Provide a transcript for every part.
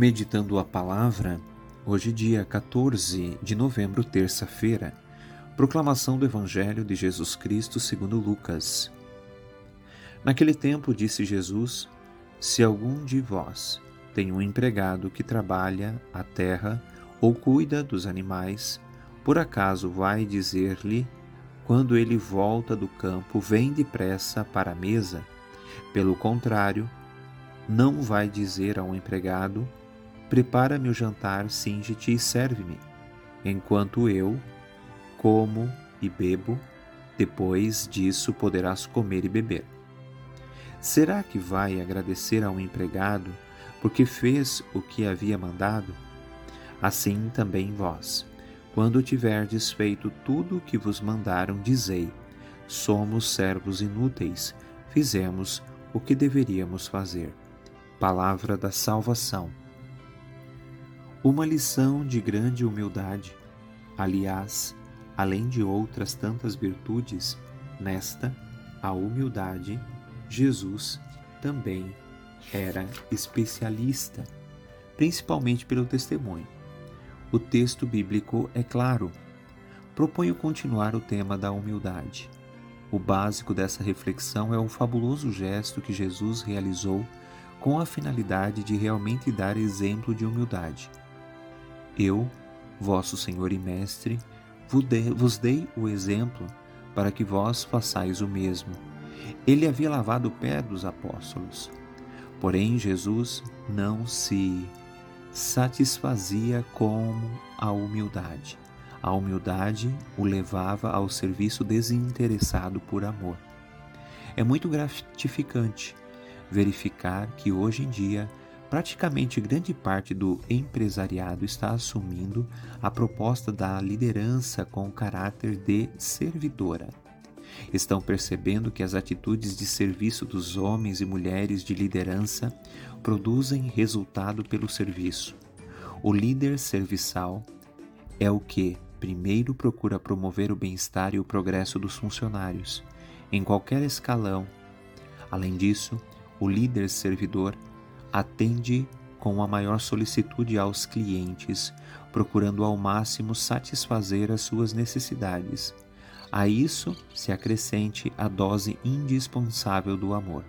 Meditando a palavra, hoje, dia 14 de novembro, terça-feira, proclamação do Evangelho de Jesus Cristo segundo Lucas. Naquele tempo disse Jesus: Se algum de vós tem um empregado que trabalha a terra ou cuida dos animais, por acaso vai dizer-lhe, quando ele volta do campo, vem depressa para a mesa? Pelo contrário, não vai dizer ao empregado, Prepara-me o jantar, singe-te e serve-me, enquanto eu como e bebo, depois disso poderás comer e beber. Será que vai agradecer ao empregado porque fez o que havia mandado? Assim também vós, quando tiverdes feito tudo o que vos mandaram, dizei: Somos servos inúteis, fizemos o que deveríamos fazer. Palavra da salvação. Uma lição de grande humildade. Aliás, além de outras tantas virtudes, nesta, a humildade, Jesus também era especialista, principalmente pelo testemunho. O texto bíblico é claro. Proponho continuar o tema da humildade. O básico dessa reflexão é o fabuloso gesto que Jesus realizou com a finalidade de realmente dar exemplo de humildade. Eu, vosso Senhor e Mestre, vos dei o exemplo para que vós façais o mesmo. Ele havia lavado o pé dos apóstolos. Porém, Jesus não se satisfazia com a humildade. A humildade o levava ao serviço desinteressado por amor. É muito gratificante verificar que hoje em dia Praticamente grande parte do empresariado está assumindo a proposta da liderança com caráter de servidora. Estão percebendo que as atitudes de serviço dos homens e mulheres de liderança produzem resultado pelo serviço. O líder serviçal é o que primeiro procura promover o bem-estar e o progresso dos funcionários, em qualquer escalão. Além disso, o líder servidor atende com a maior solicitude aos clientes, procurando ao máximo satisfazer as suas necessidades. A isso se acrescente a dose indispensável do amor.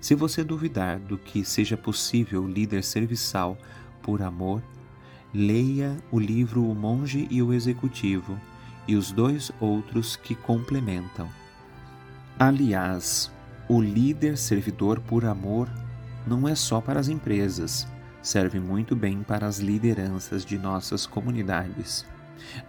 Se você duvidar do que seja possível líder serviçal por amor, leia o livro O Monge e o Executivo e os dois outros que complementam. Aliás, o líder servidor por amor não é só para as empresas, serve muito bem para as lideranças de nossas comunidades.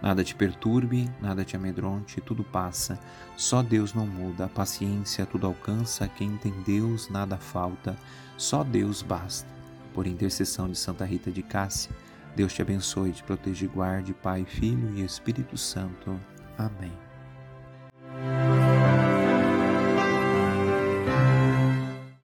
Nada te perturbe, nada te amedronte, tudo passa. Só Deus não muda, a paciência tudo alcança, quem tem Deus nada falta, só Deus basta. Por intercessão de Santa Rita de Cássia, Deus te abençoe, te proteja e guarde, Pai, Filho e Espírito Santo. Amém.